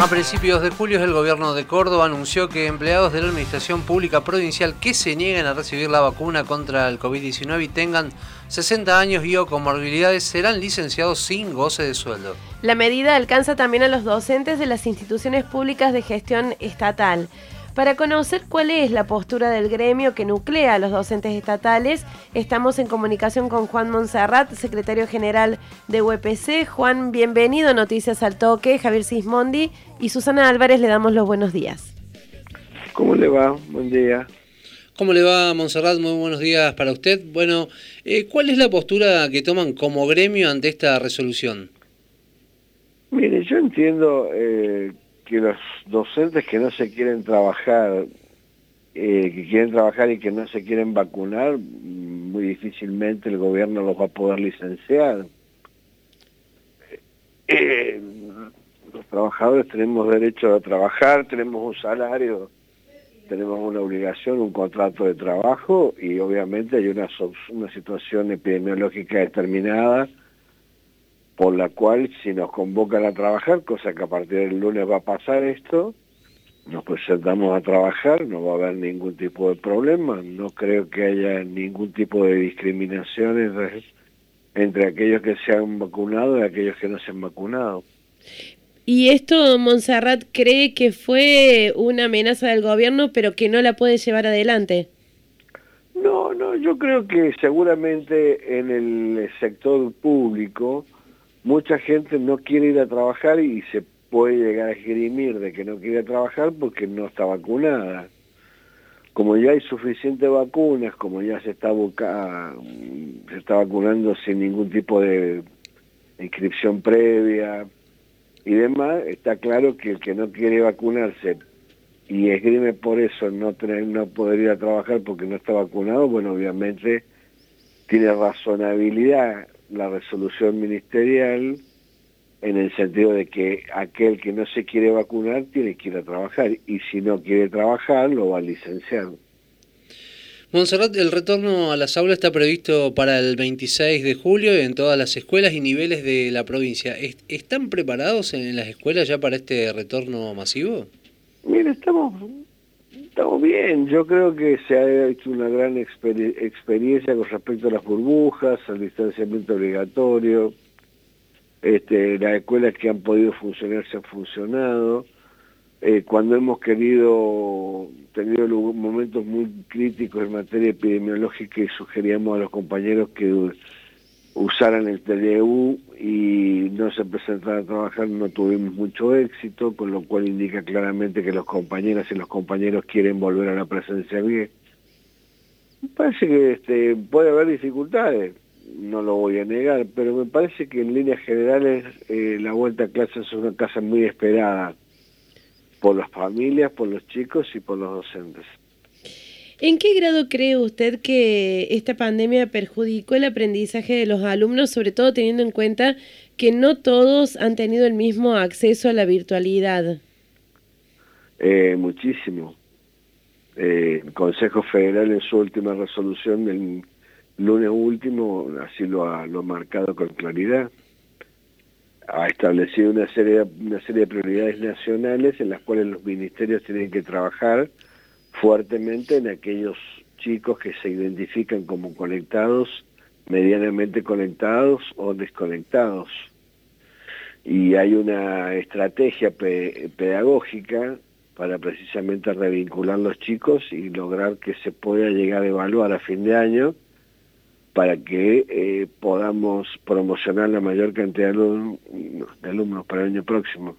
A principios de julio el gobierno de Córdoba anunció que empleados de la Administración Pública Provincial que se niegan a recibir la vacuna contra el COVID-19 y tengan 60 años y o comorbilidades serán licenciados sin goce de sueldo. La medida alcanza también a los docentes de las instituciones públicas de gestión estatal. Para conocer cuál es la postura del gremio que nuclea a los docentes estatales, estamos en comunicación con Juan Monserrat, secretario general de UPC. Juan, bienvenido a Noticias al Toque. Javier Sismondi y Susana Álvarez le damos los buenos días. ¿Cómo le va? Buen día. ¿Cómo le va, Monserrat? Muy buenos días para usted. Bueno, eh, ¿cuál es la postura que toman como gremio ante esta resolución? Mire, yo entiendo eh, que los docentes que no se quieren trabajar, eh, que quieren trabajar y que no se quieren vacunar, muy difícilmente el gobierno los va a poder licenciar. Eh, los trabajadores tenemos derecho a trabajar, tenemos un salario, tenemos una obligación, un contrato de trabajo y obviamente hay una, una situación epidemiológica determinada por la cual si nos convocan a trabajar, cosa que a partir del lunes va a pasar esto, nos presentamos a trabajar, no va a haber ningún tipo de problema, no creo que haya ningún tipo de discriminación entre, entre aquellos que se han vacunado y aquellos que no se han vacunado. ¿Y esto Montserrat cree que fue una amenaza del gobierno pero que no la puede llevar adelante? No, no, yo creo que seguramente en el sector público mucha gente no quiere ir a trabajar y se puede llegar a esgrimir de que no quiere trabajar porque no está vacunada. Como ya hay suficientes vacunas, como ya se está, se está vacunando sin ningún tipo de inscripción previa y demás, está claro que el que no quiere vacunarse y esgrime por eso no no poder ir a trabajar porque no está vacunado, bueno, obviamente tiene razonabilidad la resolución ministerial en el sentido de que aquel que no se quiere vacunar tiene que ir a trabajar y si no quiere trabajar lo va a licenciar. Monserrat, el retorno a las aulas está previsto para el 26 de julio en todas las escuelas y niveles de la provincia. ¿Están preparados en las escuelas ya para este retorno masivo? Mira, estamos Estamos bien, yo creo que se ha hecho una gran experiencia con respecto a las burbujas, al distanciamiento obligatorio, este, las escuelas que han podido funcionar se han funcionado, eh, cuando hemos querido, tenido momentos muy críticos en materia epidemiológica sugeríamos a los compañeros que usaran el TDU y no se presentaran a trabajar, no tuvimos mucho éxito, con lo cual indica claramente que los compañeras y los compañeros quieren volver a la presencia bien. Me parece que este, puede haber dificultades, no lo voy a negar, pero me parece que en líneas generales eh, la vuelta a clases es una casa muy esperada por las familias, por los chicos y por los docentes. ¿En qué grado cree usted que esta pandemia perjudicó el aprendizaje de los alumnos, sobre todo teniendo en cuenta que no todos han tenido el mismo acceso a la virtualidad? Eh, muchísimo. Eh, el Consejo Federal en su última resolución del lunes último así lo ha, lo marcado con claridad. Ha establecido una serie, una serie de prioridades nacionales en las cuales los ministerios tienen que trabajar fuertemente en aquellos chicos que se identifican como conectados, medianamente conectados o desconectados. Y hay una estrategia pedagógica para precisamente revincular los chicos y lograr que se pueda llegar a evaluar a fin de año para que eh, podamos promocionar la mayor cantidad de alumnos para el año próximo.